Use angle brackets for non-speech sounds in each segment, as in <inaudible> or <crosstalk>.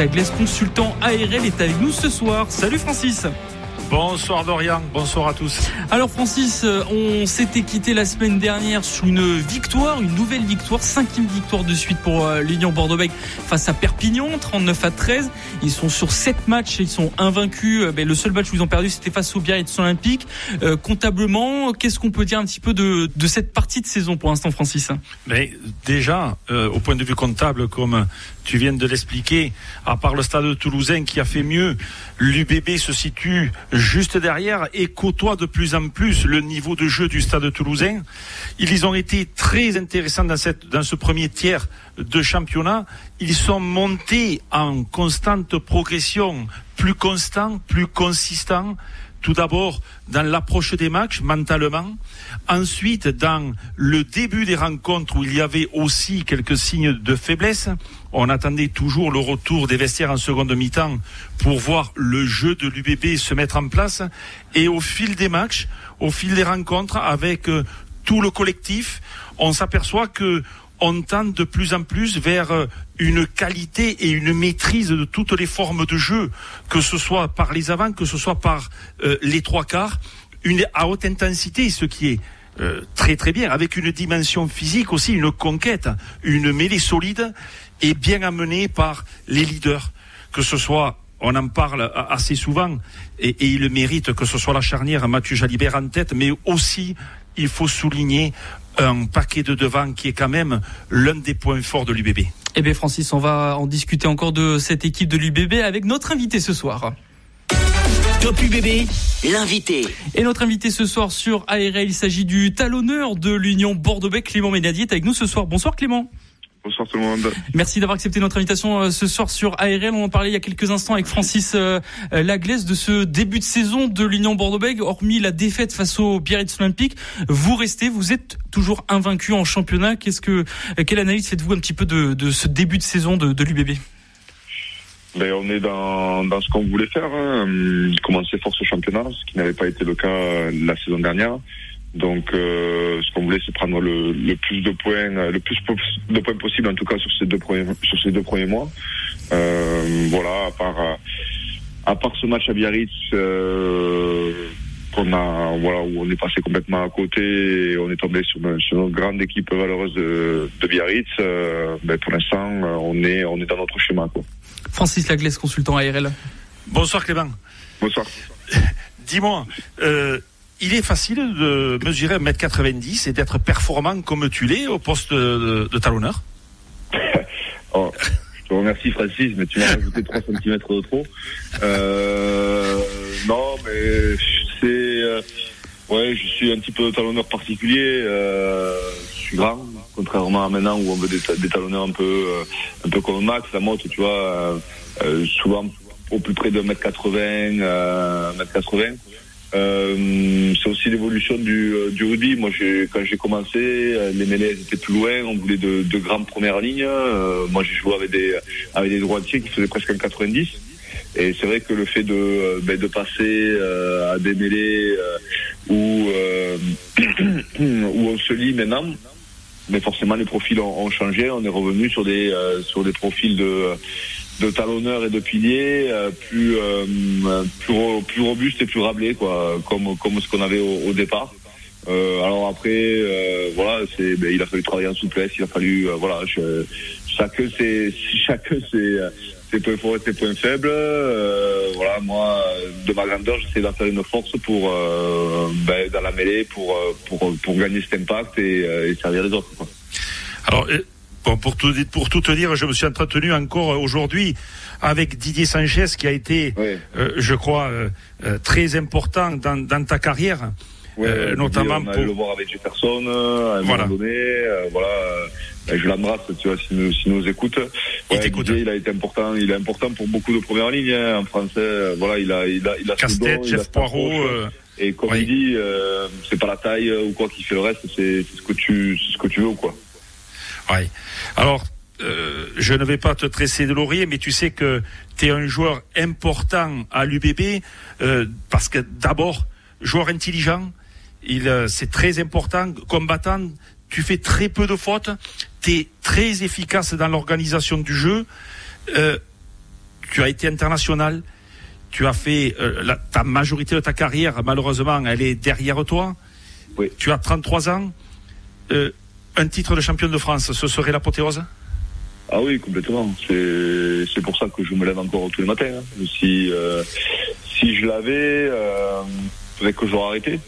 Francis Laglaise, consultant ARL, est avec nous ce soir. Salut Francis Bonsoir Dorian, bonsoir à tous. Alors Francis, euh, on s'était quitté la semaine dernière sur une victoire, une nouvelle victoire, cinquième victoire de suite pour euh, l'Union Bordeaux-Bègles face à Perpignan, 39 à 13. Ils sont sur 7 matchs, ils sont invaincus. Euh, ben, le seul match où ils ont perdu, c'était face au Biarritz Olympique. Comptablement, qu'est-ce qu'on peut dire un petit peu de, de cette partie de saison pour l'instant, Francis? Mais déjà, euh, au point de vue comptable, comme tu viens de l'expliquer, à part le stade toulousain qui a fait mieux, l'UBB se situe juste derrière et côtoie de plus en plus le niveau de jeu du stade toulousain. Ils ont été très intéressants dans, cette, dans ce premier tiers de championnat. Ils sont montés en constante progression, plus constant, plus consistant. Tout d'abord dans l'approche des matchs mentalement, ensuite dans le début des rencontres où il y avait aussi quelques signes de faiblesse. On attendait toujours le retour des vestiaires en seconde mi-temps pour voir le jeu de l'UBB se mettre en place. Et au fil des matchs, au fil des rencontres, avec euh, tout le collectif, on s'aperçoit que on tend de plus en plus vers euh, une qualité et une maîtrise de toutes les formes de jeu, que ce soit par les avants, que ce soit par euh, les trois quarts, une à haute intensité, ce qui est euh, très très bien, avec une dimension physique aussi, une conquête, une mêlée solide et bien amenée par les leaders, que ce soit on en parle assez souvent et, et, il mérite que ce soit la charnière Mathieu Jalibert en tête, mais aussi il faut souligner un paquet de devant qui est quand même l'un des points forts de l'UBB. Eh bien Francis, on va en discuter encore de cette équipe de l'UBB avec notre invité ce soir. Top UBB, l'invité. Et notre invité ce soir sur ARL, il s'agit du talonneur de l'Union Bordeaux-Bègles, Clément Ménadier, est avec nous ce soir. Bonsoir Clément. Bonsoir tout le monde. Merci d'avoir accepté notre invitation euh, ce soir sur ARL. On en parlait il y a quelques instants avec Francis euh, Laglaise de ce début de saison de l'Union Bordeaux-Bègles. Hormis la défaite face au Biarritz Olympique, vous restez, vous êtes toujours invaincu en championnat. Qu'est-ce que, quelle analyse faites-vous un petit peu de, de ce début de saison de, de l'UBB ben, on est dans, dans ce qu'on voulait faire, hein. commencer force au championnat, ce qui n'avait pas été le cas la saison dernière. Donc, euh, ce qu'on voulait, c'est prendre le, le, plus de points, le plus de points possible, en tout cas sur ces deux premiers, sur ces deux premiers mois. Euh, voilà, à part, à part ce match à Biarritz, euh, qu'on a, voilà, où on est passé complètement à côté et on est tombé sur, sur une grande équipe valeureuse de, de Biarritz. Euh, ben, pour l'instant, on est, on est dans notre schéma, quoi. Francis Laglaise, consultant ARL. Bonsoir Clément. Bonsoir. <laughs> Dis-moi, euh, il est facile de mesurer 1m90 et d'être performant comme tu l'es au poste de, talonneur <laughs> oh, Je te remercie Francis, mais tu m'as rajouté 3 cm de trop. Euh, non, mais c'est... Euh, ouais, je suis un petit peu talonneur particulier. Euh, je suis grand, contrairement à maintenant où on veut des, talonneurs un peu, un peu comme Max, la moto, tu vois, souvent au plus près de 1m80, euh, 1m80. Euh, c'est aussi l'évolution du, du rugby. Moi, quand j'ai commencé, les mêlées étaient plus loin. On voulait de, de grandes premières lignes. Euh, moi, j'ai joué avec des avec des droitiers qui faisaient presque un 90. Et c'est vrai que le fait de ben, de passer à des mêlées où <coughs> où on se lit maintenant, mais forcément les profils ont, ont, changé. On est revenu sur des euh, sur des profils de de talonneurs et de piliers euh, plus euh, plus plus robustes et plus rablés quoi, comme comme ce qu'on avait au, au départ. alors après voilà, c'est ben, il a fallu travailler en souplesse, il a fallu voilà, je, chacun c'est <laughs> chacun c'est ses points forts et ses points faibles. Euh, voilà, moi, de ma grandeur, j'essaie d'en faire une force pour euh, ben, dans la mêlée pour pour pour gagner cet impact et, et servir les autres. Quoi. Alors. Bon, pour tout, pour tout te dire, je me suis entretenu encore aujourd'hui avec Didier Sanchez qui a été, oui. euh, je crois, euh, très important dans, dans ta carrière. Ouais, notamment on a pour le voir avec Jefferson à un Voilà. moment donné. euh, voilà, euh, je l'embrasse, tu vois, s'il nous, s'il nous écoute. Il. Didier, a été important, il est important pour beaucoup de premières lignes hein, en français. euh, Voilà, il a, il a, il a Castet, Jeff Poirot. euh, Et comme oui. il dit, euh, c'est pas la taille euh, ou quoi qui fait le reste, c'est ce que tu, ce que tu veux, quoi. Ouais. Alors, euh, je ne vais pas te tresser de laurier, mais tu sais que tu es un joueur important à l'UBB euh, parce que d'abord, joueur intelligent, il, euh, c'est très important, combattant, tu fais très peu de fautes, tu es très efficace dans l'organisation du jeu, euh, tu as été international, tu as fait euh, la, ta majorité de ta carrière, malheureusement, elle est derrière toi. Oui. Tu as 33 ans. Euh, un titre de champion de France, ce serait l'apothéose? Ah oui, complètement. C'est pour ça que je me lève encore tous les matins. hein. Si euh, si je l'avais, euh, que j'aurais arrêté.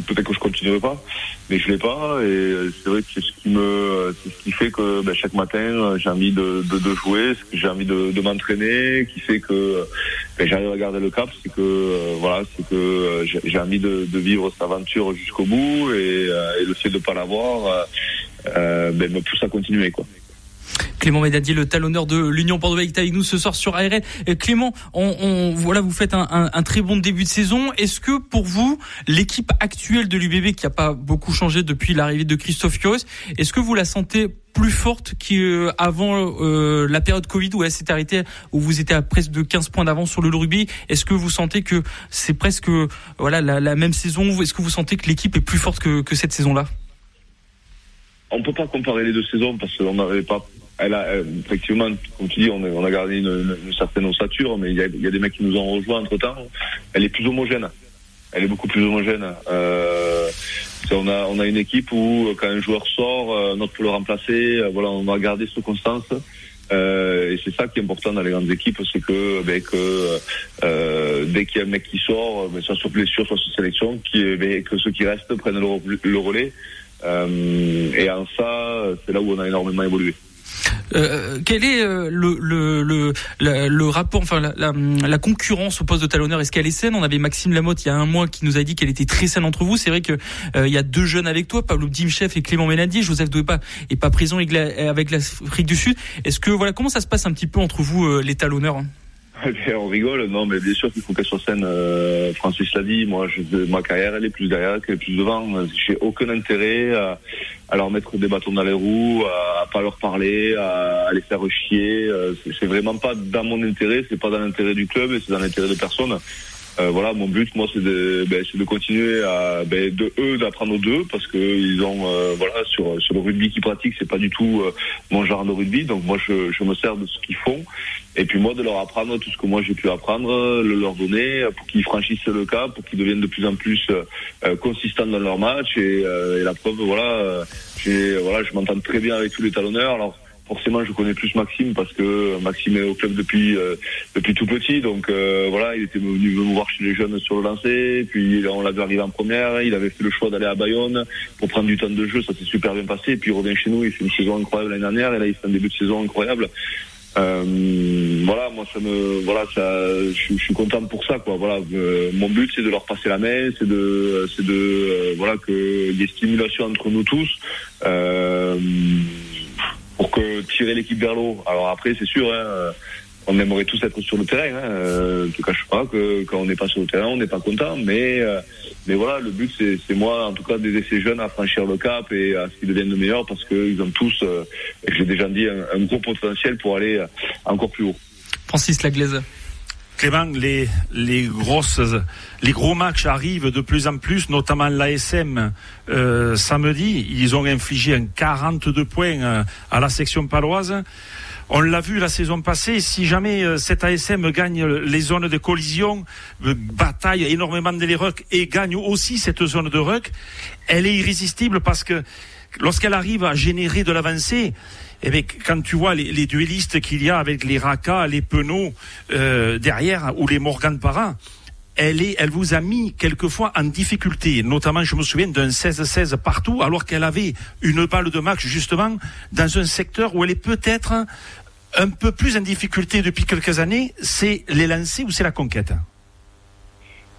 Peut-être que je continuerai pas, mais je l'ai pas. Et euh, c'est vrai que c'est ce qui me, c'est ce qui fait que ben, chaque matin euh, j'ai envie de, de, de jouer, j'ai envie de, de m'entraîner, qui fait que ben, j'arrive à garder le cap. C'est que euh, voilà, c'est que euh, j'ai envie de, de vivre cette aventure jusqu'au bout et, euh, et le fait de pas l'avoir euh, euh, ben, me pousse à continuer quoi. Clément Médadier, le talonneur de l'Union Bordeaux est avec nous ce soir sur ARL. Euh, Clément, voilà, vous faites un, très bon début de saison. Est-ce que pour vous, l'équipe actuelle de l'UBB, qui n'a pas beaucoup changé depuis l'arrivée de Christophe Kios, est-ce que vous la sentez plus forte qu'avant euh, la période Covid où elle s'est arrêtée, où vous étiez à presque de 15 points d'avance sur le rugby? Est-ce que vous sentez que c'est presque voilà la, même saison? Est-ce que vous sentez que l'équipe est plus forte que, que cette saison-là? On peut pas comparer les deux saisons parce qu'on n'avait pas. Elle a, euh, effectivement, comme tu dis, on a, on a gardé une, une- certaine ossature, mais il y a, y a des mecs qui nous ont rejoints entre temps. Elle est plus homogène. Elle est beaucoup plus homogène. Euh, on a, on a une équipe où quand un joueur sort, euh, notre peut le remplacer. euh, voilà, on va garder cette constance. Euh, et c'est ça qui est important dans les grandes équipes, c'est que, ben, que euh, dès qu'il y a un mec qui sort, ben, soit sur blessure, soit sur sélection, qui, ben, que ceux qui restent prennent le, le relais. Euh, et en ça, c'est là où on a énormément évolué. Euh, quel est euh, le, le, le, le rapport, enfin la, la, la concurrence au poste de talonneur? Est-ce qu'elle est saine? On avait Maxime Lamotte il y a un mois qui nous a dit qu'elle était très saine entre vous. C'est vrai que euh, il y a deux jeunes avec toi, Pablo Dimchef et Clément Ménadier. Joseph Douépa est pas présent avec la- avec l'Afrique du Sud. Est-ce que voilà comment ça se passe un petit peu entre vous euh, les talonneurs hein? <laughs> on rigole, non, mais bien sûr qu'il faut qu'elle soit saine. Euh, Francis l'a dit, moi, je, ma carrière, elle est plus derrière qu'elle est plus devant. J'ai aucun intérêt à, à leur mettre des bâtons dans les roues, à, à pas leur parler, à, à les faire chier. Euh, c'est vraiment pas dans mon intérêt, c'est pas dans l'intérêt du club et c'est dans l'intérêt de personne. Euh, voilà, mon but, moi, c'est de, ben, de continuer à, ben, de eux, d'apprendre d'eux, parce que ils ont, euh, voilà, sur sur le rugby qu'ils pratiquent, c'est pas du tout euh, mon genre de rugby. Donc moi, je, je me sers de ce qu'ils font, et puis moi, de leur apprendre tout ce que moi j'ai pu apprendre, euh, le leur donner, euh, pour qu'ils franchissent le cap, pour qu'ils deviennent de plus en plus euh, consistants dans leur match. Et, et la preuve, voilà, j'ai, voilà, je m'entends très bien avec tous les talonneurs. Forcément, je connais plus Maxime parce que Maxime est au club depuis euh, depuis tout petit, donc euh, voilà, il était venu me voir chez les jeunes sur le lancer, puis on l'a vu arriver en première, il avait fait le choix d'aller à Bayonne pour prendre du temps de jeu, ça s'est super bien passé, puis il revient chez nous, il fait une saison incroyable l'année dernière, et là il fait un début de saison incroyable. Euh, voilà, moi ça me, voilà, ça, je, suis content pour ça, quoi. Voilà, euh, mon but c'est de leur passer la main, c'est de, c'est de, euh, voilà, que il y ait stimulation entre nous tous. Euh, pour que tirer l'équipe vers l'eau. Alors après, c'est sûr, hein, on aimerait tous être sur le terrain. Hein, euh, je te cache pas que quand on n'est pas sur le terrain, on n'est pas content. Mais euh, mais voilà, le but c'est moi, en tout cas, d'aider ces jeunes à franchir le cap et à ce qu'ils deviennent le meilleur parce qu'ils ont tous, euh, j'ai déjà dit, un, un gros potentiel pour aller encore plus haut. Francis Laglaise. Clément, les, les grosses, les gros matchs arrivent de plus en plus, notamment l'ASM euh, samedi. Ils ont infligé un 42 points euh, à la section paloise. On l'a vu la saison passée, si jamais euh, cette ASM gagne les zones de collision, euh, bataille énormément de les rucks et gagne aussi cette zone de ruck, elle est irrésistible parce que lorsqu'elle arrive à générer de l'avancée, eh bien, quand tu vois les, les duellistes qu'il y a avec les Raka, les Penaud euh, derrière ou les Morgan Parra, elle, elle vous a mis quelquefois en difficulté. Notamment, je me souviens d'un 16-16 partout, alors qu'elle avait une balle de match justement dans un secteur où elle est peut-être un peu plus en difficulté depuis quelques années. C'est les lancers ou c'est la conquête?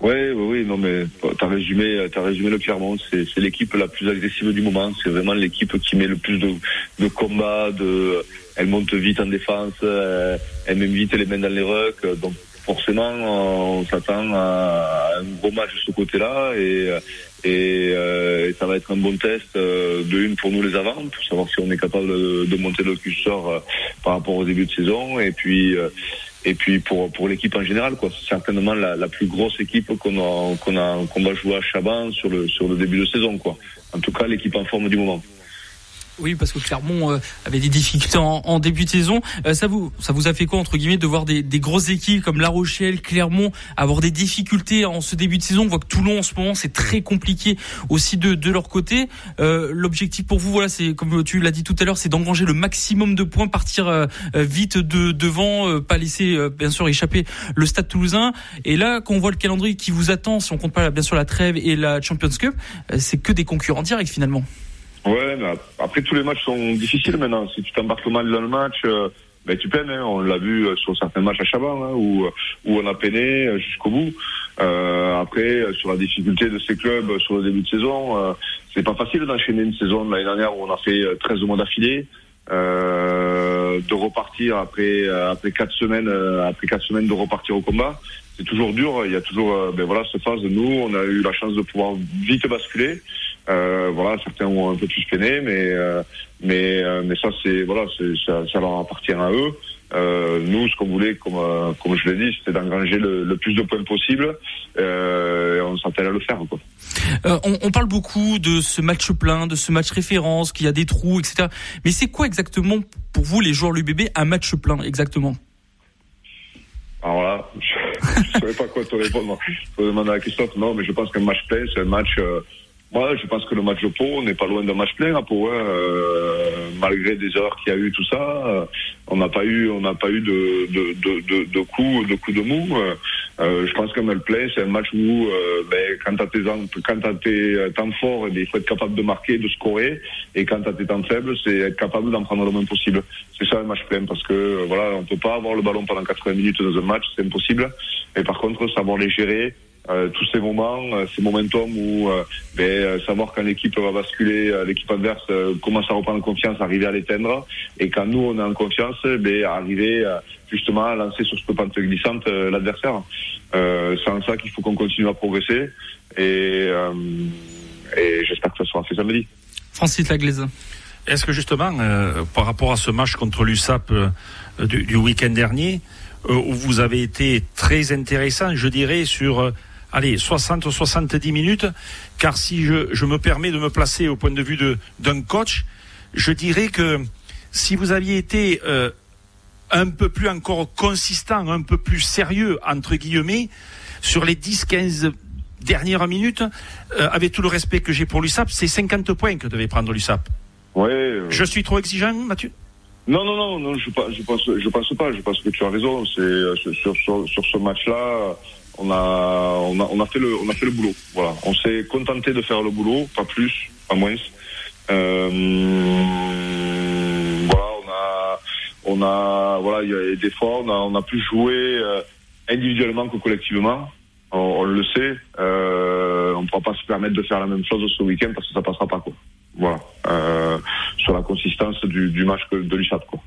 Oui, oui, oui, non mais t'as résumé, t'as résumé le Clermont. C'est, c'est l'équipe la plus agressive du moment. C'est vraiment l'équipe qui met le plus de, de combats. De, elle monte vite en défense. euh, Elle met vite les mains dans les rucks. Donc forcément, on s'attend à un gros match de ce côté-là et et, euh, et ça va être un bon test euh, de une pour nous les avants pour savoir si on est capable de, monter le curseur euh, par rapport au début de saison et puis et puis pour pour l'équipe en général quoi. C'est certainement la, la plus grosse équipe qu'on a qu'on a qu'on va jouer à Chaban sur le sur le début de saison quoi. En tout cas l'équipe en forme du moment Oui, parce que Clermont euh, avait des difficultés en, en début de saison. Euh, ça vous, ça vous a fait quoi entre guillemets de voir des, des grosses équipes comme La Rochelle, Clermont avoir des difficultés en ce début de saison? On voit que Toulon en ce moment c'est très compliqué aussi de, de leur côté. Euh, L'objectif pour vous, voilà, c'est comme tu l'as dit tout à l'heure, c'est d'engranger le maximum de points, partir euh, euh, vite de devant, euh, pas laisser bien sûr échapper le Stade Toulousain. Et là, quand on voit le calendrier qui vous attend, si on compte pas bien sûr la trêve et la Champions Cup, c'est que des concurrents directs finalement. Ouais, mais après tous les matchs sont difficiles maintenant. Si tu t'embarques mal dans le match, euh, ben tu peines. Hein. On l'a vu euh, sur certains matchs à Chaban, hein, où, où on a peiné euh, jusqu'au bout. Euh, après, euh, sur la difficulté de ces clubs euh, sur le début de saison, euh, c'est pas facile d'enchaîner une saison l'année dernière où on a fait euh, 13 mois d'affilée. Euh, de repartir après euh, après quatre semaines euh, après quatre semaines de repartir au combat c'est toujours dur il y a toujours euh, ben voilà cette phase nous on a eu la chance de pouvoir vite basculer euh, voilà certains ont un peu plus peiné mais euh, mais euh, mais ça c'est voilà ça, ça leur appartient à eux euh, nous ce qu'on voulait comme euh, comme je l'ai dit c'était d'engranger le, le plus de points possible euh, et on s'attelle à le faire quoi on, on parle beaucoup de ce match plein, de ce match référence, qu'il y a des trous, etc. Mais c'est quoi exactement pour vous, les joueurs l'UBB, un match plein exactement? Alors là, je <laughs> ne saurais pas quoi te répondre. Il faut demander à Christophe. Non, mais je pense qu'un match plein, c'est un match. Moi, je pense que le match de Pau, on n'est pas loin d'un match plein à Pau. Hein, euh, malgré des erreurs qu'il y a eu, tout ça, euh, on n'a pas eu, on n'a pas eu de de de de, de coups, de coups de mou. Euh, euh, je pense qu'un match plein, c'est un match où, euh, ben, quand t'as tes quand t'as tes temps forts, eh il faut être capable de marquer, de scorer, et quand t'as tes temps faibles, c'est être capable d'en prendre le moins possible. C'est ça un match plein, parce que voilà, on peut pas avoir le ballon pendant 80 minutes dans un match, c'est impossible. Mais par contre, savoir les gérer, euh, tous ces moments, euh, ces momentum où euh, ben, euh, savoir quand l'équipe va basculer, euh, l'équipe adverse euh, commence à reprendre confiance, arriver à l'éteindre, et quand nous on est en confiance, ben, arriver euh, justement à lancer sur cette pente glissante euh, l'adversaire. Euh, c'est en ça qu'il faut qu'on continue à progresser, et, euh, et j'espère que ça sera fait samedi. Francis Laglaise. Est-ce que justement, euh, par rapport à ce match contre l'USAP euh, du, du week-end dernier, où vous avez été très intéressant, je dirais, sur euh, allez, 60-70 minutes, car si je, je me permets de me placer au point de vue de- d'un coach, je dirais que si vous aviez été euh, un peu plus encore consistant, un peu plus sérieux, entre guillemets, sur les 10-15 dernières minutes, euh, avec tout le respect que j'ai pour l'USAP, c'est 50 points que devait prendre l'USAP. Ouais. euh, Je suis trop exigeant, Mathieu? Non, non, non, non, je, je pense, je pense pas. Je pense que tu as raison. C'est euh, sur, sur, sur, sur ce match-là, on a, on a, on a fait le, on a fait le boulot. Voilà, on s'est contenté de faire le boulot, pas plus, pas moins. Euh, voilà, on a, on a, voilà, il y a des fois, on a, on a plus joué euh, individuellement que collectivement. On, le sait. Euh, on ne pourra pas se permettre de faire la même chose ce week-end parce que ça passera pas quoi. Voilà. Euh, sur la consistance du, du match de l'USAP quoi.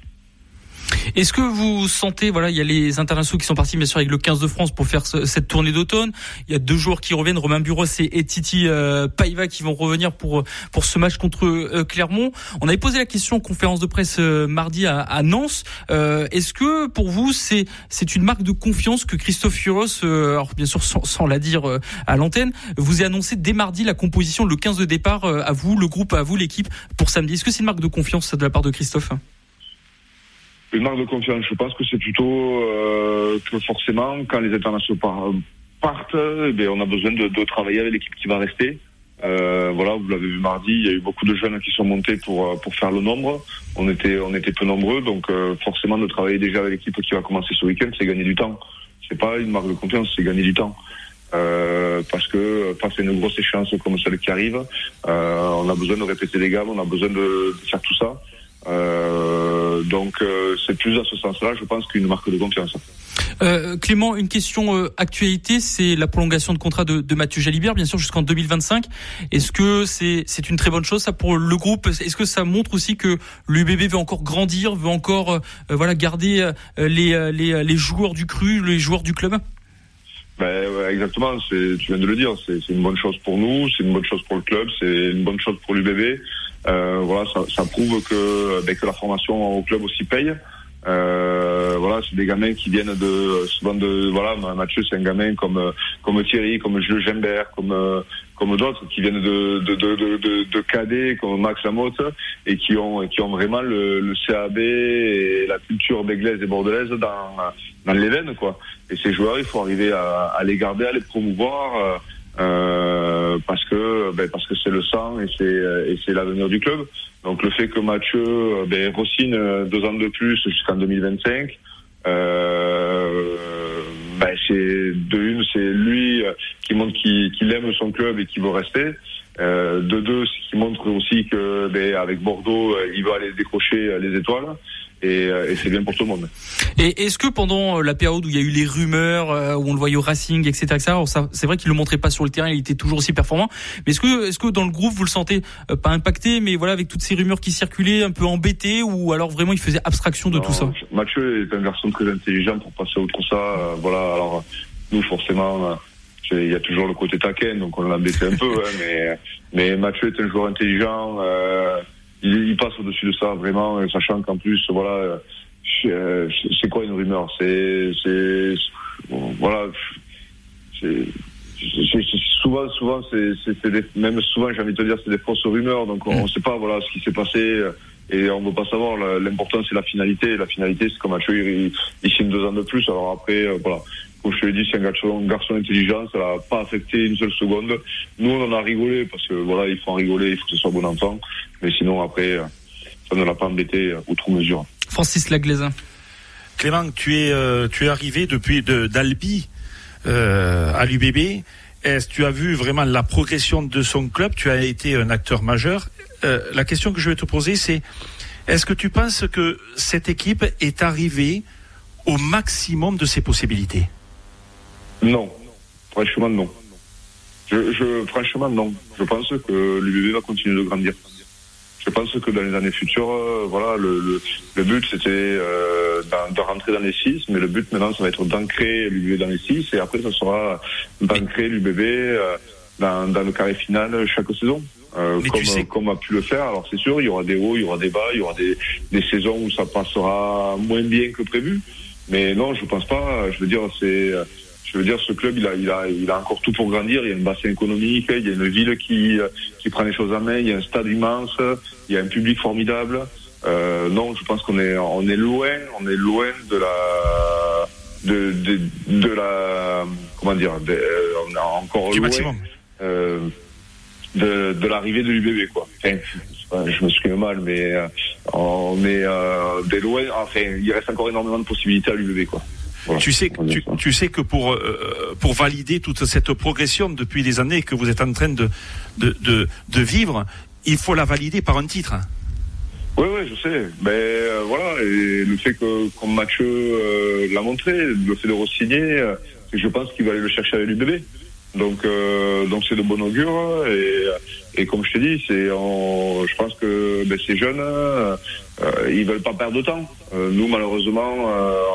Est-ce que vous sentez, voilà, il y a les internationaux qui sont partis bien sûr avec le 15 de France pour faire ce- cette tournée d'automne. Il y a deux joueurs qui reviennent, Romain Bureau et, Titi euh, Paiva qui vont revenir pour pour ce match contre euh, Clermont. On avait posé la question en conférence de presse euh, mardi à, à Nantes. Est-ce que pour vous c'est c'est une marque de confiance que Christophe Furos, alors bien sûr sans, sans la dire à l'antenne, vous ait annoncé dès mardi la composition, le 15 de départ à vous, le groupe, à vous, l'équipe pour samedi? Est-ce que c'est une marque de confiance de la part de Christophe? Une marque de confiance, je pense que c'est plutôt euh, que forcément, quand les internationaux par- partent, eh on a besoin de, travailler avec l'équipe qui va rester. Euh, voilà, vous l'avez vu mardi, il y a eu beaucoup de jeunes qui sont montés pour euh, pour faire le nombre. On était on était peu nombreux, donc forcément de travailler déjà avec l'équipe qui va commencer ce week-end, c'est gagner du temps. C'est pas une marque de confiance, c'est gagner du temps. Parce que face à une grosse échéance comme celle qui arrive, on a besoin de répéter les gammes, on a besoin de faire tout ça. Euh, donc c'est plus dans ce sens-là, je pense, qu'une marque de confiance. Euh, Clément, une question euh, actualité, c'est la prolongation de contrat de, de Mathieu Jalibert, bien sûr, jusqu'en 2025. Est-ce que c'est une très bonne chose ça pour le groupe? Est-ce que ça montre aussi que l'UBB veut encore grandir, veut encore euh, voilà garder les, les, les joueurs du cru, les joueurs du club? Ben, ouais, exactement, tu viens de le dire, c'est une bonne chose pour nous, c'est une bonne chose pour le club, c'est une bonne chose pour l'UBB. Euh, voilà, ça, ça, prouve que, ben, que la formation au club aussi paye. Euh, voilà, c'est des gamins qui viennent de souvent de voilà Mathieu c'est un gamin comme comme Thierry, comme Jules Gimbert, comme comme d'autres qui viennent de de, de, de, de cadets comme Max Lamotte et qui ont qui ont vraiment le, le CAB et la culture béglaise et bordelaise dans dans les veines quoi. Et ces joueurs, il faut arriver à, à les garder, à les promouvoir. Euh, parce que ben, parce que c'est le sang et c'est et c'est l'avenir du club. Donc le fait que Mathieu euh, ben, re-signe euh, deux ans de plus jusqu'en 2025, euh, ben, c'est de une, c'est lui qui montre qu'il aime son club et qu'il veut rester. Euh, de deux, ce qui montre aussi que ben, avec Bordeaux, il va aller décrocher les étoiles et, euh, et c'est bien pour tout le monde. Et est-ce que pendant euh, la période où il y a eu les rumeurs, euh, où on le voyait au Racing, etc., etc. c'est vrai qu'il le montrait pas sur le terrain, il était toujours aussi performant. Mais est-ce que, est-ce que dans le groupe vous le sentez pas impacté, mais voilà avec toutes ces rumeurs qui circulaient, un peu embêté, ou alors vraiment il faisait abstraction de tout ça? Mathieu est un garçon très intelligent pour passer outre ça. voilà, alors nous forcément il y a toujours le côté taquin, donc on l'embêtait un peu, hein, mais, mais Mathieu est un joueur intelligent. Euh, il, passe au-dessus de ça vraiment, sachant qu'en plus, voilà, euh, c'est quoi une rumeur? C'est, voilà, souvent, souvent, c'est même souvent, j'ai envie de te dire, c'est des fausses rumeurs. Donc, on ne sait pas, voilà, ce qui s'est passé et on ne veut pas savoir. L'important, c'est la finalité. La finalité, c'est comme Mathieu, il, il signe deux ans de plus. Alors après, euh, voilà, comme je te l'ai dit, c'est un garçon, un garçon intelligent, ça l'a pas affecté une seule seconde. Nous, on en a rigolé parce que voilà, il faut en rigoler, il faut que ce soit bon enfant. Mais sinon, après, ça ne l'a pas embêté outre mesure. Francis Laglaisin. Clément, tu es, euh, tu es arrivé depuis d'Albi euh, à l'UBB. Est-ce tu as vu vraiment la progression de son club? Tu as été un acteur majeur. Euh, la question que je vais te poser, c'est est-ce que tu penses que cette équipe est arrivée au maximum de ses possibilités? Non, franchement non. Je, je, franchement non. Je pense que l'UBB va continuer de grandir. Je pense que dans les années futures, euh, voilà, le, le, but c'était euh, de rentrer dans les six, mais le but maintenant ça va être d'ancrer l'UBB dans les six, et après ça sera d'ancrer l'UBB euh, dans, dans le carré final chaque saison. Euh, comme, comme a pu le faire. Alors c'est sûr, il y aura des hauts, il y aura des bas, il y aura des, des saisons où ça passera moins bien que prévu. Mais non, je pense pas. Je veux dire, c'est je veux dire, ce club, il a, il a, il a encore tout pour grandir. Il y a un bassin économique, il y a une ville qui, qui prend les choses en main, il y a un stade immense, il y a un public formidable. Euh, non, je pense qu'on est, on est loin, on est loin de la, de, de, de la, comment dire, de, on est encore du loin. Maximum. Euh, de, de l'arrivée de l'UBB quoi. Enfin, je me suis mal, mais euh, on est euh, des loin. Enfin, il reste encore énormément de possibilités à l'UBB quoi tu sais, tu, tu, sais que pour euh, pour valider toute cette progression depuis des années que vous êtes en train de de, de, de vivre, il faut la valider par un titre. Oui, oui, je sais. Mais euh, voilà, et le fait que, comme Mathieu euh, l'a montré, le fait de re-signer, je pense qu'il va aller le chercher avec l'UBB. Donc, donc c'est de bon augure. Et, et comme je t'ai dit, c'est, je pense que ben, ces jeunes, ils veulent pas perdre de temps. nous, malheureusement,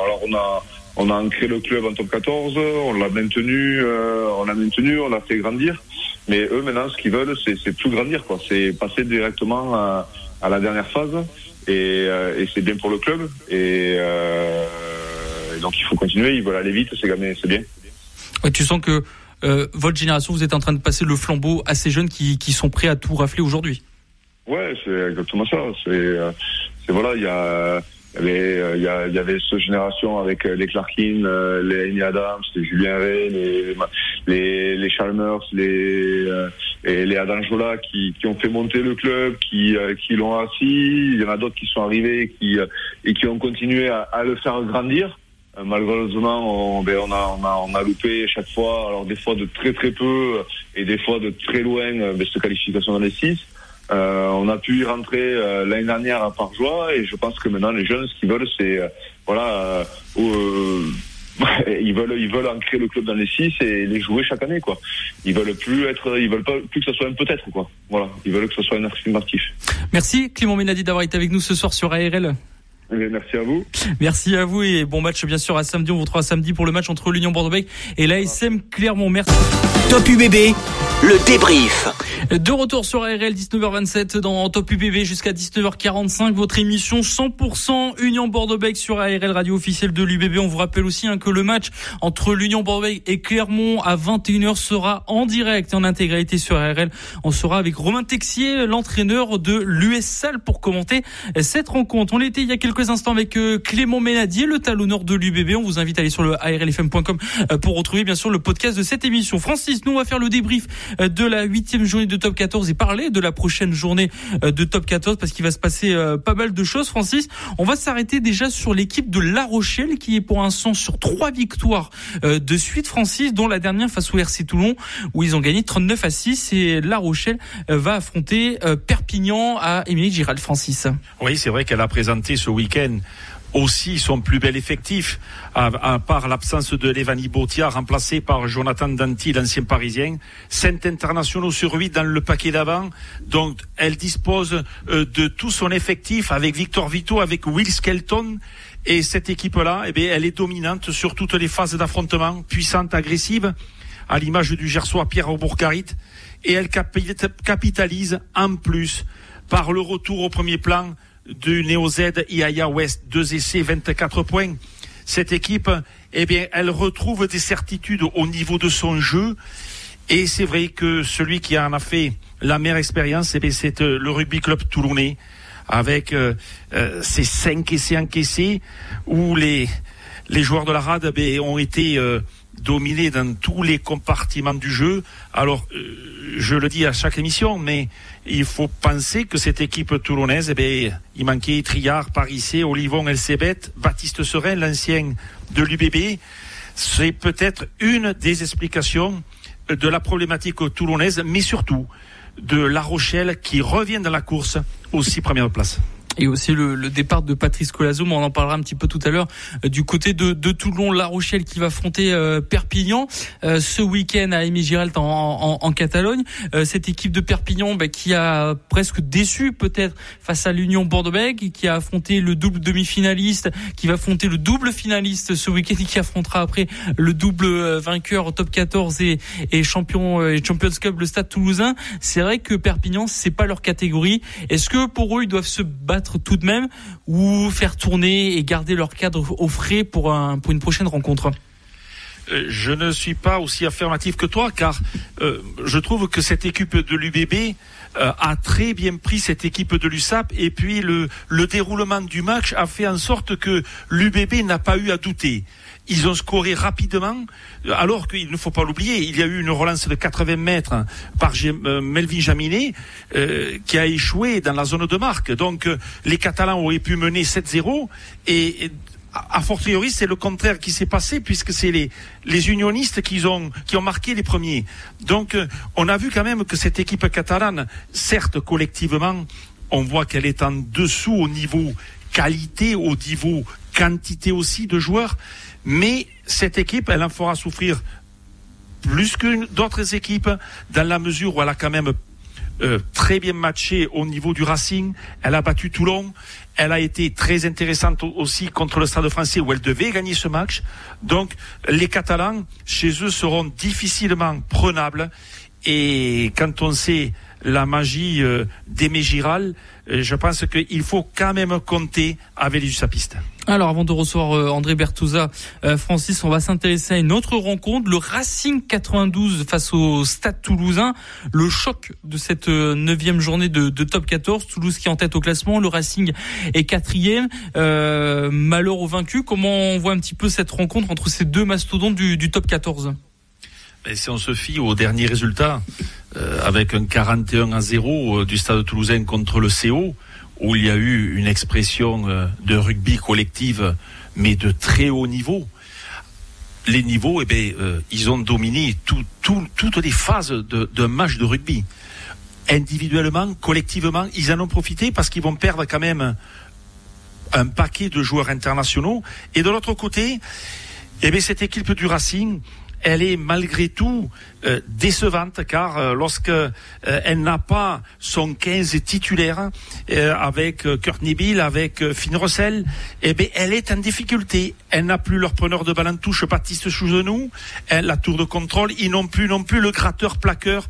alors on a on a ancré le club en top 14, on l'a maintenu, euh, on l'a maintenu, on l'a fait grandir. Mais eux maintenant, ce qu'ils veulent, c'est plus grandir, quoi. C'est passer directement à, à, la dernière phase, et, euh, et c'est bien pour le club. Et, euh, et, donc il faut continuer. Ils veulent aller vite, c'est c'est bien. Ouais, tu sens que votre génération, vous êtes en train de passer le flambeau à ces jeunes qui, qui sont prêts à tout rafler aujourd'hui? Ouais, c'est exactement ça. C'est voilà, il y a il y avait, euh, il y, a, il y avait cette génération avec euh, les Clarkin, euh, les Amy Adams, les Julien Ray, les, les, les Chalmers, les, et les Adam Jola qui, qui ont fait monter le club, qui, qui l'ont assis. Il y en a d'autres qui sont arrivés qui, et qui ont continué à, à le faire grandir. Malheureusement, on, ben on, a, on, a, on a loupé chaque fois, alors des fois de très très peu et des fois de très loin, ben, cette qualification dans les six. on a pu y rentrer l'année dernière par joie et je pense que maintenant les jeunes, ce qu'ils veulent, c'est voilà, <laughs> ils veulent ils veulent ancrer le club dans les six et les jouer chaque année quoi. Ils veulent plus être ils veulent pas plus que ce soit un peut-être quoi. Voilà, ils veulent que ce soit un actif. Merci Clément Ménadi d'avoir été avec nous ce soir sur ARL. Eh merci à vous. Merci à vous et bon match bien sûr à samedi. On vous retrouve samedi pour le match entre l'Union Bordeaux-Bègles et l'ASM Clermont. Merci. Top UBB, le débrief. De retour sur ARL 19h27 dans Top UBB jusqu'à 19h45. Votre émission 100% Union Bordeaux-Bègles sur ARL radio officielle de l'UBB. On vous rappelle aussi hein, que le match entre l'Union Bordeaux-Bègles et Clermont à 21h sera en direct et en intégralité sur ARL. On sera avec Romain Texier, l'entraîneur de l'US Salle pour commenter cette rencontre. On l'était il y a quelques instants avec euh, Clément Ménadier, le talonneur de l'UBB. On vous invite à aller sur le arlfm.com euh, pour retrouver bien sûr le podcast de cette émission. Francis, nous on va faire le débrief euh, de la huitième journée de Top 14 et parler de la prochaine journée de Top 14 parce qu'il va se passer pas mal de choses. Francis, on va s'arrêter déjà sur l'équipe de La Rochelle qui est pour l'instant sur trois victoires de suite. Francis, dont la dernière face au RC Toulon où ils ont gagné 39 à 6 et La Rochelle va affronter Perpignan à Émilie Giral. Francis. Oui, c'est vrai qu'elle a présenté ce aussi son plus bel effectif, à, part l'absence de Levani Botia, remplacé par Jonathan Danti, l'ancien parisien. Cinq internationaux sur huit dans le paquet d'avant. Donc, elle dispose euh, de tout son effectif avec Victor Vito, avec Will Skelton. Et cette équipe-là, eh bien, elle est dominante sur toutes les phases d'affrontement, puissante, agressive, à l'image du Gersois Pierre Bourcarit. Et elle capitalise en plus par le retour au premier plan du Néo-Z IAIA West. Deux essais, 24 points. Cette équipe, eh bien, elle retrouve des certitudes au niveau de son jeu. Et c'est vrai que celui qui en a fait la meilleure expérience, eh c'est euh, le rugby club toulonnais, avec euh, euh, ces cinq essais encaissés, où les, les joueurs de la RAD eh ont été dominés dans tous les compartiments du jeu. Alors, je le dis à chaque émission, mais il faut penser que cette équipe toulonnaise, eh bien, il manquait Triard, Parissé, Olivon, Elsebet, Baptiste Serein, l'ancien de l'UBB. C'est peut-être une des explications de la problématique toulonnaise, mais surtout de La Rochelle qui revient dans la course aux six premières places et aussi le, le, départ de Patrice Colazoum, on en parlera un petit peu tout à l'heure, euh, du côté de, de, Toulon, La Rochelle qui va affronter euh, Perpignan euh, ce week-end à Amy Giralt en, en, en Catalogne. cette équipe de Perpignan bah, qui a presque déçu peut-être face à l'Union Bordeaux-Bègles, qui a affronté le double demi-finaliste, qui va affronter le double finaliste ce week-end et qui affrontera après le double vainqueur top 14 et, et champion et Champions Cup le Stade Toulousain. C'est vrai que Perpignan c'est pas leur catégorie. Est-ce que pour eux ils doivent se battre tout de même ou faire tourner et garder leur cadre au frais pour, un, pour une prochaine rencontre? Euh, je ne suis pas aussi affirmatif que toi, car euh, je trouve que cette équipe de l'UBB euh, a très bien pris cette équipe de l'USAP, et puis le, le déroulement du match a fait en sorte que l'UBB n'a pas eu à douter. Ils ont scoré rapidement, alors qu'il ne faut pas l'oublier, il y a eu une relance de 80 mètres par euh, Melvin Jaminet euh, qui a échoué dans la zone de marque. Donc euh, les Catalans auraient pu mener 7-0 et, a fortiori, c'est le contraire qui s'est passé puisque c'est les, les unionistes qui ont, qui ont marqué les premiers. Donc, on a vu quand même que cette équipe catalane, certes collectivement, on voit qu'elle est en dessous au niveau qualité, au niveau quantité aussi de joueurs, mais cette équipe, elle en fera souffrir plus que d'autres équipes dans la mesure où elle a quand même euh, très bien matché au niveau du Racing. Elle a battu Toulon. Elle a été très intéressante aussi contre le Stade français où elle devait gagner ce match. Donc les Catalans, chez eux, seront difficilement prenables. Et quand on sait la magie euh, d'Aimé Giral, euh, je pense qu'il faut quand même compter avec les Usapistes. Alors avant de recevoir euh, André Bertouza, Francis, on va s'intéresser à une autre rencontre, le Racing 92 face au Stade Toulousain, le choc de cette neuvième journée de, Top 14, Toulouse qui est en tête au classement, le Racing est quatrième, malheur au vaincu. Comment on voit un petit peu cette rencontre entre ces deux mastodontes du, du Top 14 et si on se fie aux derniers résultats, euh, avec un 41 à 0 euh, du Stade toulousain contre le CO, où il y a eu une expression euh, de rugby collective, mais de très haut niveau, les niveaux, eh bien, ils ont dominé tout, toutes les phases d'un match de rugby. individuellement, collectivement, ils en ont profité parce qu'ils vont perdre quand même un paquet de joueurs internationaux. Et de l'autre côté, eh bien, cette équipe du Racing, elle est malgré tout euh, décevante car euh, lorsque euh, elle n'a pas son 15 titulaire avec Kurt Nibil, avec Finn Russell, eh bien, elle est en difficulté. Elle n'a plus leur preneur de ballon touche Baptiste elle la tour de contrôle, ils n'ont plus non plus le gratteur plaqueur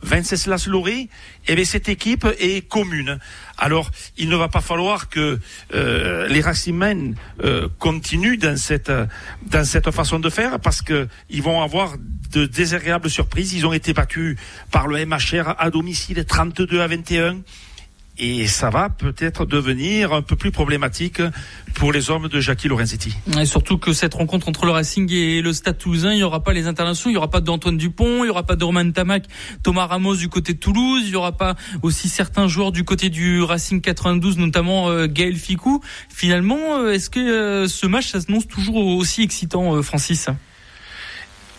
Venceslas Loré, eh bien, cette équipe est commune. Alors, il ne va pas falloir que euh, les Racingmen euh, continuent dans cette dans cette façon de faire parce que ils vont avoir de désagréables surprises. Ils ont été battus par le MHR à domicile 32 à 21 et ça va peut-être devenir un peu plus problématique pour les hommes de Jackie Lorenzetti. Et surtout que cette rencontre entre le Racing et le Stade Toulousain, il n'y aura pas les internationaux, il n'y aura pas d'Antoine Dupont, il n'y aura pas de Roman Tamac, Thomas Ramos du côté de Toulouse, il n'y aura pas aussi certains joueurs du côté du Racing 92, notamment euh, Gaël Ficou. Finalement, euh, est-ce que euh, ce match s'annonce toujours aussi excitant, Francis?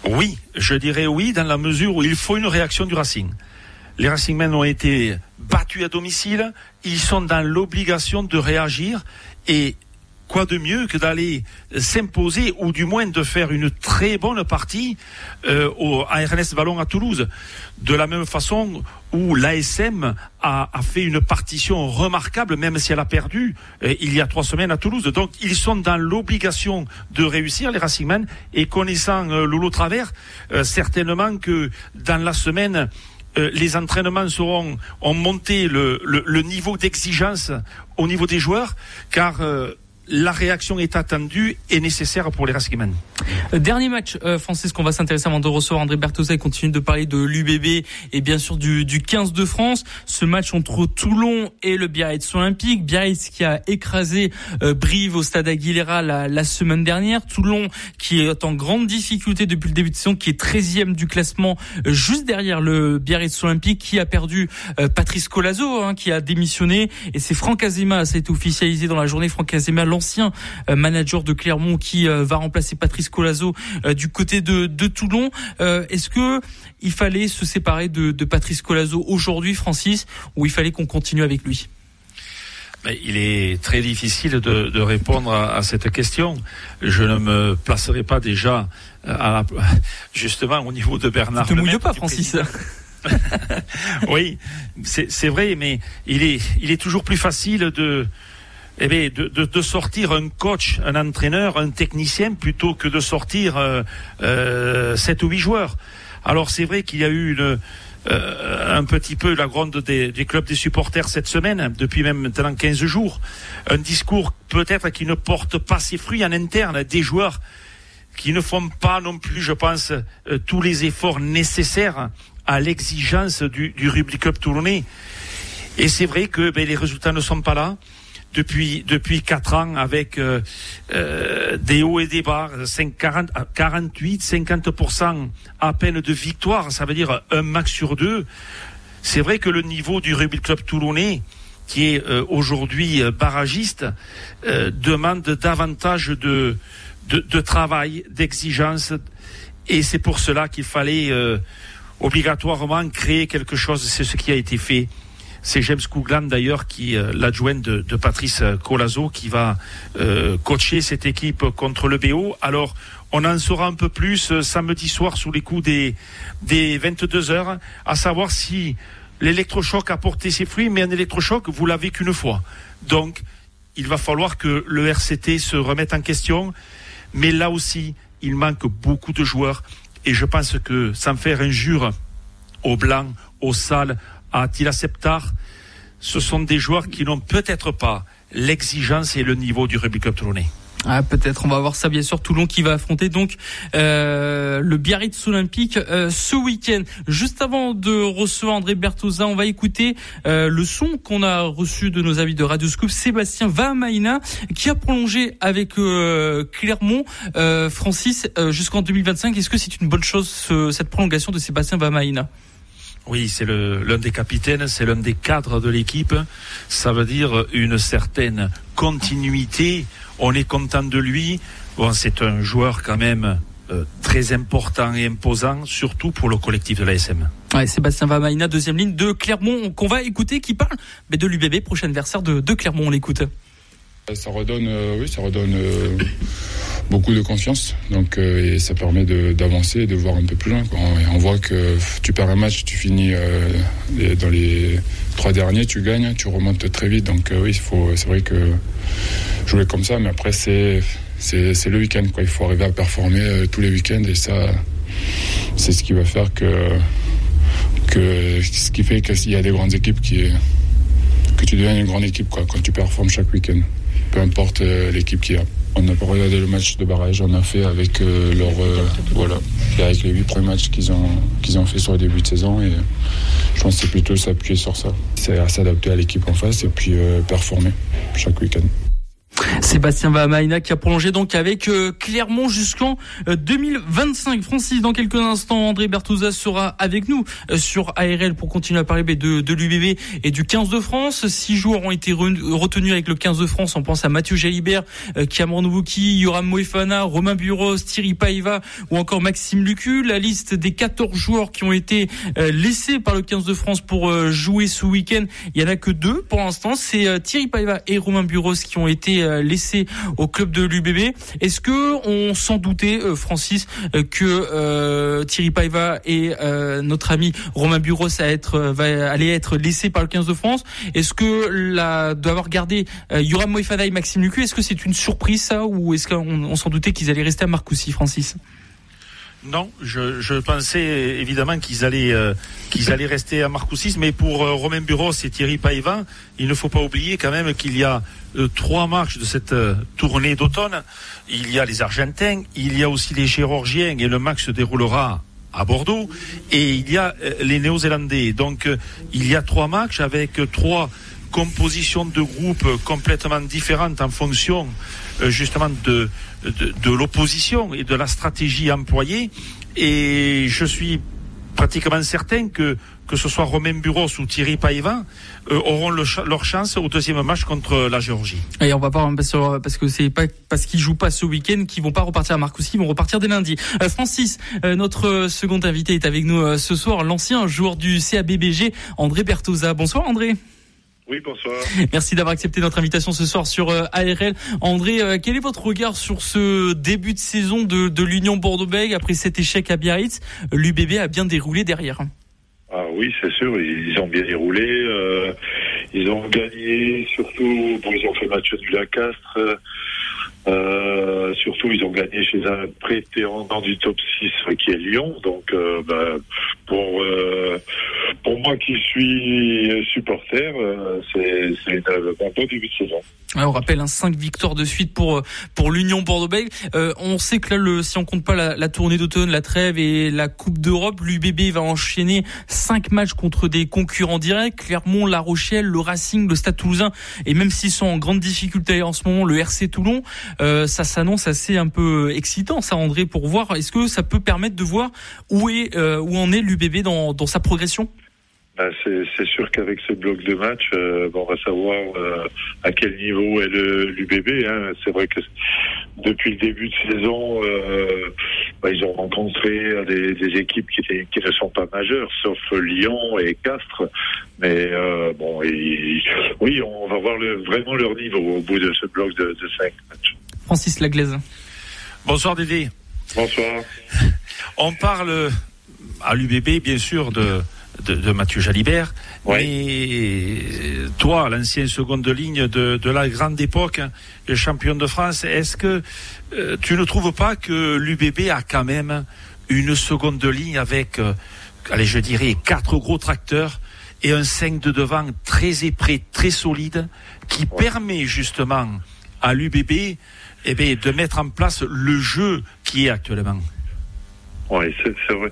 Oui, je dirais oui, dans la mesure où il faut une réaction du Racing. Les Racingmen ont été battus à domicile. Ils sont dans l'obligation de réagir et quoi de mieux que d'aller s'imposer ou du moins de faire une très bonne partie euh, au, à Ernest à Toulouse. De la même façon où l'ASM a, a, fait une partition remarquable, même si elle a perdu euh, il y a trois semaines à Toulouse. Donc ils sont dans l'obligation de réussir, les Racingmen, et connaissant euh, Lolo Travers, euh, certainement que dans la semaine, euh, les entraînements seront ont monté le, le, niveau d'exigence au niveau des joueurs, car euh, la réaction est attendue et nécessaire pour les Raskiman. Euh, dernier match, euh, Francis, qu'on va s'intéresser avant de recevoir André Bertozet et continue de parler de l'UBB et bien sûr du, du 15 de France. Ce match entre Toulon et le Biarritz Olympique. Biarritz qui a écrasé euh, Brive au stade Aguilera la, la, semaine dernière. Toulon qui est en grande difficulté depuis le début de saison, qui est 13e du classement, euh, juste derrière le Biarritz Olympique, qui a perdu euh, Patrice Colazo, hein, qui a démissionné. Et c'est Franck Azema, ça a été officialisé dans la journée, Franck Azema l'ancien euh, manager de Clermont qui euh, va remplacer Patrice Colazo euh, du côté de, de Toulon. Est-ce que il fallait se séparer de, de Patrice Colazo aujourd'hui, Francis, ou il fallait qu'on continue avec lui? Mais il est très difficile de, de répondre à, à, cette question. Je ne me placerai pas déjà à la, <laughs> justement au niveau de Bernard. Tu te mouilles pas, Francis. <laughs> oui, c'est vrai, mais il est, il est toujours plus facile de, eh bien, de, sortir un coach, un entraîneur, un technicien, plutôt que de sortir euh, euh, sept ou huit joueurs. Alors c'est vrai qu'il y a eu euh, un petit peu la gronde des, clubs des supporters cette semaine, depuis même maintenant 15 jours. Un discours peut-être qui ne porte pas ses fruits en interne, des joueurs qui ne font pas non plus, je pense, euh, tous les efforts nécessaires à l'exigence du, du Rugby toulonnais. Et c'est vrai que ben, les résultats ne sont pas là depuis depuis quatre ans avec euh, euh, des hauts et des bas, 5, 40, 48, 50 à peine de victoire, ça veut dire un max sur deux. C'est vrai que le niveau du rugby club toulonnais, qui est euh, aujourd'hui euh, barragiste, euh, demande davantage de de, de travail, d'exigence, et c'est pour cela qu'il fallait euh, obligatoirement créer quelque chose. C'est ce qui a été fait. C'est James Couglan d'ailleurs qui euh, l'adjoint de, Patrice Colazo qui va euh, coacher cette équipe contre le BO. Alors on en saura un peu plus euh, samedi soir sous les coups des, des 22 heures, à savoir si l'électrochoc a porté ses fruits, mais un électrochoc, vous l'avez qu'une fois. Donc, il va falloir que le RCT se remette en question, mais là aussi, il manque beaucoup de joueurs, et je pense que sans faire injure aux Blancs, aux Salles, à Tila Septar, ce sont des joueurs qui n'ont peut-être pas l'exigence et le niveau du rugby club. Ah, peut-être, on va voir ça bien sûr. Toulon qui va affronter donc euh, le Biarritz Olympique euh, ce week-end. Juste avant de recevoir André Bertosa, on va écouter euh, le son qu'on a reçu de nos amis de Radio Scoop, Sébastien Vamaina, qui a prolongé avec Clermont, Francis, jusqu'en 2025. Est-ce que c'est une bonne chose ce, cette prolongation de Sébastien Vamaina? Oui, c'est l'un des capitaines, c'est l'un des cadres de l'équipe. Ça veut dire une certaine continuité. On est content de lui. Bon, c'est un joueur quand même euh, très important et imposant, surtout pour le collectif de l'ASM. Ouais, Sébastien Vamaina, deuxième ligne de Clermont, qu'on va écouter, qui parle mais de l'UBB, prochain adversaire de, de Clermont. On l'écoute. Ça redonne, euh, oui, ça redonne euh, beaucoup de confiance. Donc, euh, et ça permet d'avancer et de voir un peu plus loin. On, voit que tu perds un match, tu finis dans les trois derniers, tu gagnes, tu remontes très vite. Donc, oui, c'est vrai que jouer comme ça, mais après, c'est c'est le week-end. Il faut arriver à performer tous les week-ends et ça, c'est ce qui va faire que, que ce qui fait qu'il y a des grandes équipes qui que tu deviens une grande équipe quoi, quand tu performes chaque week-end peu importe euh, l'équipe qui a. On n'a pas regardé le match de barrage, on a fait avec euh, leur euh, voilà, avec les huit premiers matchs qu'ils ont qu'ils ont fait sur le début de saison et je pense que c'est plutôt s'appuyer sur ça. C'est à s'adapter à l'équipe en face et puis performer chaque week-end. Sébastien Vamaina qui a prolongé donc avec euh, Clermont jusqu'en 2025. Euh, Francis, dans quelques instants, André Bertouza sera avec nous euh, sur ARL pour continuer à parler de, de l'UBB et du 15 de France. Six joueurs ont été retenus avec le 15 de France. On pense à Mathieu Jalibert, Cameron Nouvouki, Yoram Moefana, Romain Buros, Thierry Paiva ou encore Maxime Lucu. La liste des 14 joueurs qui ont été laissés par le 15 de France pour jouer ce week-end, il y en a que deux pour l'instant. C'est Thierry Paiva et Romain Buros qui ont été laissé au club de l'UBB. Est-ce que on s'en doutait, euh, Francis, euh, que euh, Thierry Paiva et notre ami Romain Buros à être, va aller être laissé par le 15 de France? Est-ce que la d'avoir gardé Yoram Moefana et Maxime Lucu, est-ce que c'est une surprise ça ou est-ce qu'on s'en doutait qu'ils allaient rester à Marcoussis, Francis? Non, je, pensais évidemment qu'ils allaient euh, qu'ils allaient rester à Marcoussis, mais pour euh, Romain Buros et Thierry Païvan, il ne faut pas oublier quand même qu'il y a euh, trois matchs de cette tournée d'automne. Il y a les Argentins, il y a aussi les Géorgiens et le match se déroulera à Bordeaux et il y a les Néo-Zélandais. Donc il y a trois matchs avec trois compositions de groupes complètement différentes en fonction justement de de, l'opposition et de la stratégie employée. Et je suis pratiquement certain que que ce soit Romain Buros ou Thierry Païvan euh, auront leur chance au deuxième match contre la Géorgie. Et on va pas parce que c'est pas parce qu'ils jouent pas ce week-end qu'ils vont pas repartir à Marcoussis, ils vont repartir dès lundi. Euh, Francis, euh, notre second invité est avec nous ce soir, l'ancien joueur du CABBG, André Bertosa. Bonsoir André. Oui, bonsoir. Merci d'avoir accepté notre invitation ce soir sur euh, ARL. André, euh, quel est votre regard sur ce début de saison de, de l'Union Bordeaux-Bègles après cet échec à Biarritz? L'UBB a bien déroulé derrière. Ah oui, c'est sûr, ils ont bien déroulé. Euh, ils ont gagné, surtout, bon, ils ont fait match du Lacastre. Euh, surtout, ils ont gagné chez un prétendant du top 6 qui est Lyon. Donc, euh, bah, pour euh, pour moi qui suis supporter, euh, c'est un bon début de saison. on rappelle hein, 5 victoires de suite pour pour l'Union Bordeaux-Bègles. on sait que là, le, si on compte pas la, la tournée d'automne, la trêve et la Coupe d'Europe, l'UBB va enchaîner 5 matchs contre des concurrents directs Clermont, La Rochelle, le Racing, le Stade Toulousain, et même s'ils sont en grande difficulté en ce moment, le RC Toulon. Euh, ça s'annonce assez un peu excitant, ça, André, pour voir. Est-ce que ça peut permettre de voir où est euh, où en est l'UBB dans, dans sa progression? Bah, c'est sûr qu'avec ce bloc de match, euh, on va savoir à quel niveau est l'UBB. Hein. C'est vrai que depuis le début de saison, bah, ils ont rencontré des, des équipes qui, qui, ne sont pas majeures, sauf Lyon et Castres. Mais bon, oui, on va voir le, vraiment leur niveau au bout de ce bloc de, de cinq matchs. Francis Laglaise. Bonsoir Dédé. Bonsoir. <laughs> On parle à l'UBB, bien sûr, de, de, Mathieu Jalibert. Mais toi, l'ancien seconde ligne de, de, la grande époque, champion de France, est-ce que euh, tu ne trouves pas que l'UBB a quand même une seconde ligne avec, euh, allez, je dirais, quatre gros tracteurs et un 5 de devant très épais, très solide, qui permet justement à l'UBB eh bien, de mettre en place le jeu qui est actuellement? Oui, c'est vrai.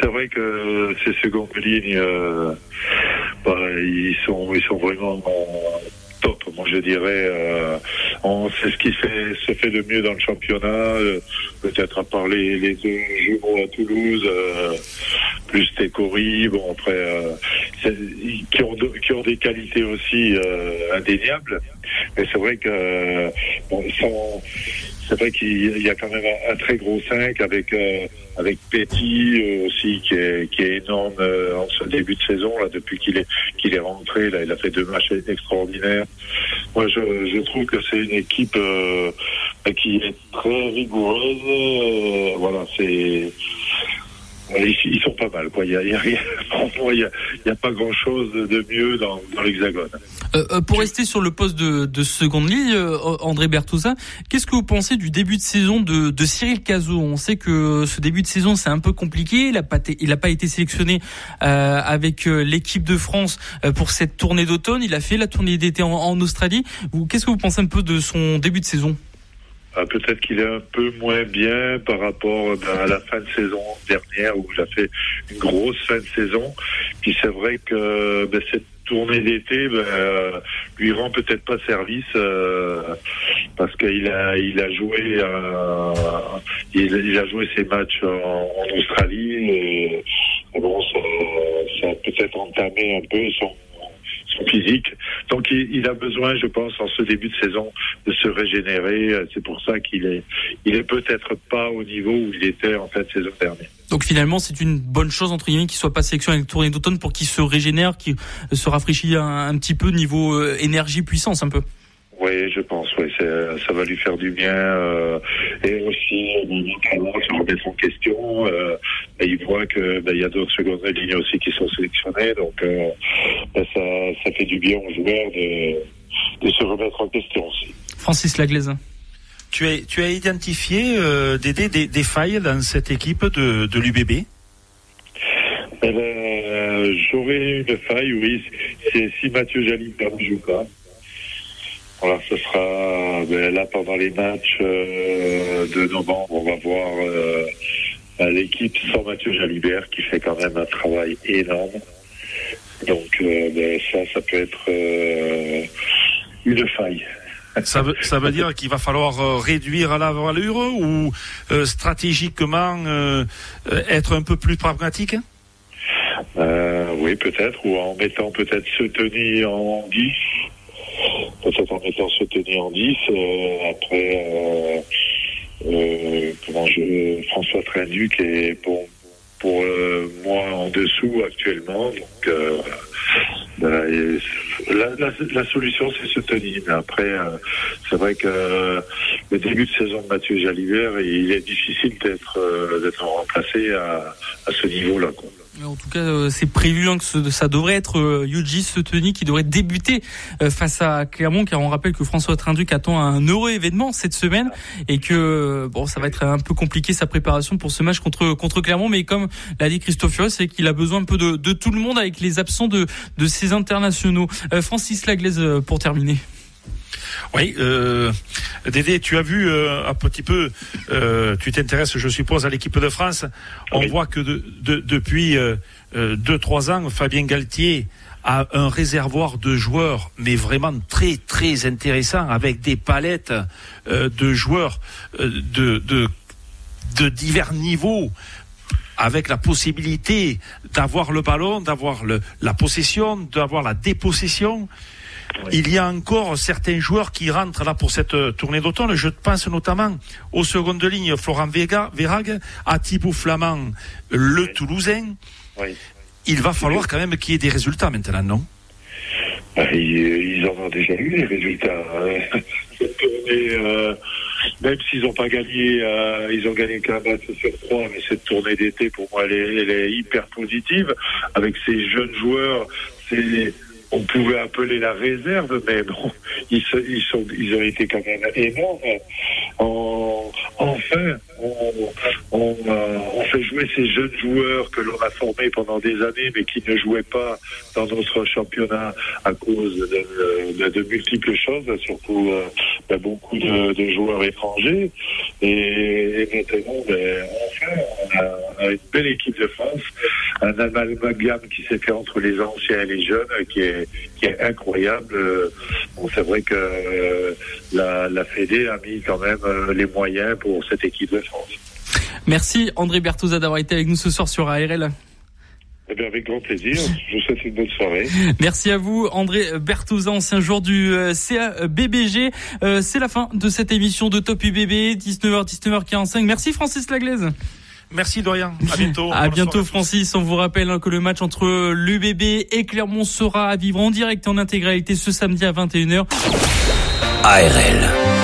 C'est vrai que ces secondes lignes, euh, bah, ils sont, ils sont vraiment top. Moi, je dirais, euh, c'est ce qui se fait de mieux dans le championnat. Euh, peut-être à part les, deux jumeaux à Toulouse, euh, plus Técori, bon après, euh, qui ont des qualités aussi indéniables. Mais c'est vrai que c'est vrai qu'il y a quand même un, très gros 5 avec euh, avec Petit aussi qui est qui est énorme en ce début de saison là depuis qu'il est qu'il est rentré là il a fait deux matchs extraordinaires. Moi je, je trouve que c'est une équipe qui est très rigoureuse. voilà c'est ils, sont pas mal. Quoi. Il n'y <laughs> a, pas grand-chose de mieux dans, l'Hexagone. Euh, euh, pour rester sur le poste de, seconde ligne, euh, André Bertouza, qu'est-ce que vous pensez du début de saison de, Cyril Cazot? On sait que ce début de saison, c'est un peu compliqué. Il n'a pas, été sélectionné avec l'équipe de France pour cette tournée d'automne. Il a fait la tournée d'été en Australie. Qu'est-ce que vous pensez un peu de son début de saison? Ah, peut-être qu'il est un peu moins bien par rapport ben, à la fin de saison dernière où il a fait une grosse fin de saison. Puis c'est vrai que ben, cette tournée d'été ben, lui rend peut-être pas service euh, parce qu'il a il a joué euh, il, a joué ses matchs en, Australie et, bon ça, ça a peut-être entamé un peu son physique. Donc il, a besoin, je pense, en ce début de saison, de se régénérer. C'est pour ça qu'il est, il est peut-être pas au niveau où il était en fin de saison dernière. Donc finalement, c'est une bonne chose entre guillemets qu'il soit pas sélectionné avec tournée d'automne pour qu'il se régénère, qu'il se rafraîchit un, un petit peu niveau euh, énergie puissance un peu. Oui, je pense, oui, ça va lui faire du bien. Euh, et aussi, notamment, se remettre en question. Euh, il voit que ben, y a d'autres secondes lignes aussi qui sont sélectionnées, donc euh, ben, ça, ça fait du bien aux joueurs de, de se remettre en question aussi. Francis Laglaise. Tu as, tu as identifié euh, des, des, des, failles dans cette équipe de, de l'UBB eh ben, J'aurais une faille, oui. C'est si Mathieu Jalibert ne joue pas. Voilà, ce sera ben, là pendant les matchs euh, de novembre, on va voir euh, l'équipe sans Mathieu Jalibert qui fait quand même un travail énorme. Donc euh, ben, ça, ça peut être une faille. Ça veut, ça veut dire qu'il va falloir réduire à la valeur ou stratégiquement être un peu plus pragmatique? Oui, peut-être, ou en mettant peut-être ce tenir en 10 peut-être en mettant ce tenir en 10. Euh, après, euh, euh, comment je, François Trinduc est pour moi en dessous actuellement. Donc ben, la, la, solution c'est ce tenir. Mais après, c'est vrai que le début de saison de Mathieu Jalibert, il est difficile d'être d'être remplacé à, à ce niveau-là. En tout cas, euh, c'est prévu hein, que ça devrait être euh, Yuji Sutoni qui devrait débuter euh, face à Clermont, car on rappelle que François Trinduc attend un heureux événement cette semaine et que bon, ça va être un peu compliqué sa préparation pour ce match contre contre Clermont. Mais comme l'a dit Christophe c'est qu'il a besoin un peu de, de, tout le monde avec les absents de de ses internationaux. Francis Laglaise pour terminer. Oui, euh, Dédé, tu as vu euh, un petit peu, euh, tu t'intéresses, je suppose, à l'équipe de France. On voit que de, de, depuis euh, euh, deux trois ans, Fabien Galtier a un réservoir de joueurs, mais vraiment très très intéressant, avec des palettes de joueurs de, de de divers niveaux avec la possibilité d'avoir le ballon, d'avoir la possession, d'avoir la dépossession. Il y a encore certains joueurs qui rentrent là pour cette euh, tournée d'automne. Je pense notamment aux secondes lignes Florent Vega, à Thibaut Flamand, le Toulousain. Il va falloir quand même qu'il y ait des résultats maintenant, non? Bah, ils, en ont déjà eu des résultats. Hein. <laughs> Euh, même s'ils n'ont pas gagné, euh, ils ont gagné qu'un match sur trois, mais cette tournée d'été, pour moi, elle est, elle est hyper positive. Avec ces jeunes joueurs, c'est on pouvait appeler la réserve, mais bon, ils, sont, ils ont été quand même énormes. enfin, on, on, euh, on, fait jouer ces jeunes joueurs que l'on a formés pendant des années, mais qui ne jouaient pas dans notre championnat à cause de, de, multiples choses, surtout euh, ben, beaucoup de, de, joueurs étrangers. Et, et maintenant, ben, on a, une belle équipe de France, un amalgame qui s'est fait entre les anciens et les jeunes, qui est, qui est incroyable. Bon, c'est vrai que euh, la, la Fédé a mis quand même les moyens pour cette équipe de France. Merci André Bertouza d'avoir été avec nous ce soir sur ARL. Eh bien, avec grand plaisir. Je vous souhaite une bonne soirée. Merci à vous, André Berthouzin, ancien joueur du euh, CA BBG. Euh, c'est la fin de cette émission de Top UBB, 19h, 19h45. Merci Francis Laglaise. Merci Dorian. À <laughs> bientôt. À bientôt Francis. On vous rappelle hein, que le match entre l'UBB et Clermont sera à vivre en direct et en intégralité ce samedi à 21h. ARL.